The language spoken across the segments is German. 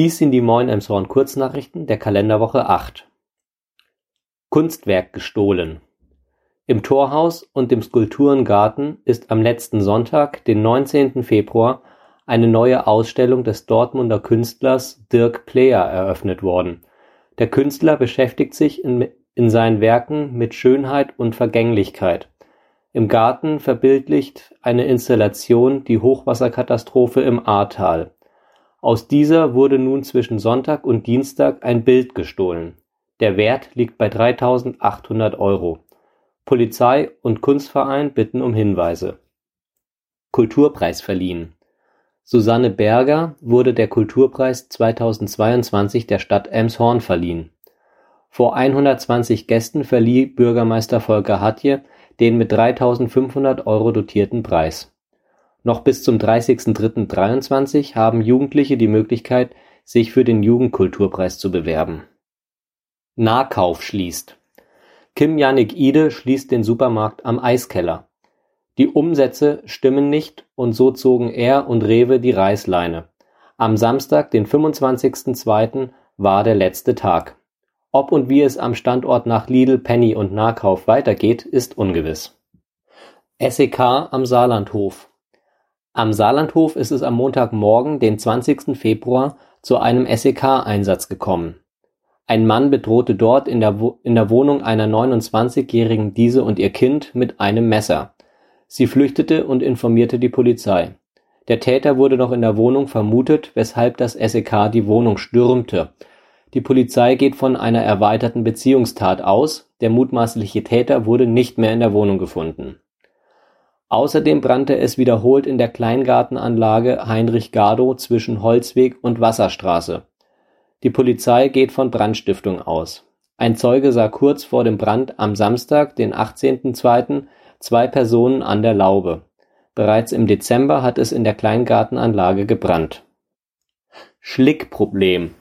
Dies sind die Moin Emshorn Kurznachrichten der Kalenderwoche acht. Kunstwerk gestohlen. Im Torhaus und dem Skulpturengarten ist am letzten Sonntag, den 19. Februar, eine neue Ausstellung des Dortmunder Künstlers Dirk Pleyer eröffnet worden. Der Künstler beschäftigt sich in, in seinen Werken mit Schönheit und Vergänglichkeit. Im Garten verbildlicht eine Installation die Hochwasserkatastrophe im Ahrtal. Aus dieser wurde nun zwischen Sonntag und Dienstag ein Bild gestohlen. Der Wert liegt bei 3.800 Euro. Polizei und Kunstverein bitten um Hinweise. Kulturpreis verliehen. Susanne Berger wurde der Kulturpreis 2022 der Stadt Elmshorn verliehen. Vor 120 Gästen verlieh Bürgermeister Volker Hatje den mit 3.500 Euro dotierten Preis noch bis zum 30.03.23 haben Jugendliche die Möglichkeit, sich für den Jugendkulturpreis zu bewerben. Nahkauf schließt. Kim Jannik Ide schließt den Supermarkt am Eiskeller. Die Umsätze stimmen nicht und so zogen er und Rewe die Reißleine. Am Samstag, den 25.02., war der letzte Tag. Ob und wie es am Standort nach Lidl, Penny und Nahkauf weitergeht, ist ungewiss. SEK am Saarlandhof am Saarlandhof ist es am Montagmorgen, den 20. Februar, zu einem SEK-Einsatz gekommen. Ein Mann bedrohte dort in der, Wohnung einer 29-jährigen diese und ihr Kind mit einem Messer. Sie flüchtete und informierte die Polizei. Der Täter wurde noch in der Wohnung vermutet, weshalb das SEK die Wohnung stürmte. Die Polizei geht von einer erweiterten Beziehungstat aus, der mutmaßliche Täter wurde nicht mehr in der Wohnung gefunden Außerdem brannte es wiederholt in der Kleingartenanlage Heinrich-Gardow zwischen Holzweg und Wasserstraße. Die Polizei geht von Brandstiftung aus. Ein Zeuge sah kurz vor dem Brand am Samstag, den 18.02., zwei Personen an der Laube. Bereits im Dezember hat es in der Kleingartenanlage gebrannt. Schlickproblem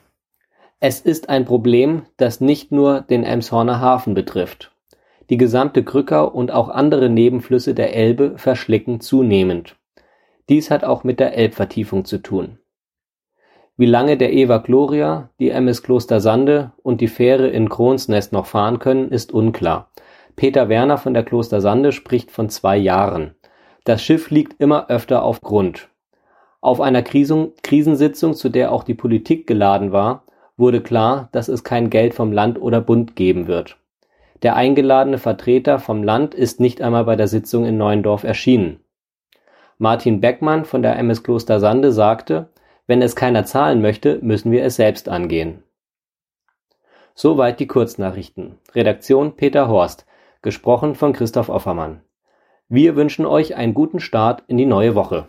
Es ist ein Problem, das nicht nur den Emshorner Hafen betrifft die gesamte Krückau und auch andere Nebenflüsse der Elbe verschlicken zunehmend. Dies hat auch mit der Elbvertiefung zu tun. Wie lange der Eva Gloria, die MS Kloster Sande und die Fähre in Kronsnest noch fahren können, ist unklar. Peter Werner von der Kloster Sande spricht von zwei Jahren. Das Schiff liegt immer öfter auf Grund. Auf einer Krisensitzung, zu der auch die Politik geladen war, wurde klar, dass es kein Geld vom Land oder Bund geben wird. Der eingeladene Vertreter vom Land ist nicht einmal bei der Sitzung in Neuendorf erschienen. Martin Beckmann von der MS Kloster Sande sagte, wenn es keiner zahlen möchte, müssen wir es selbst angehen. Soweit die Kurznachrichten. Redaktion Peter Horst, gesprochen von Christoph Offermann. Wir wünschen euch einen guten Start in die neue Woche.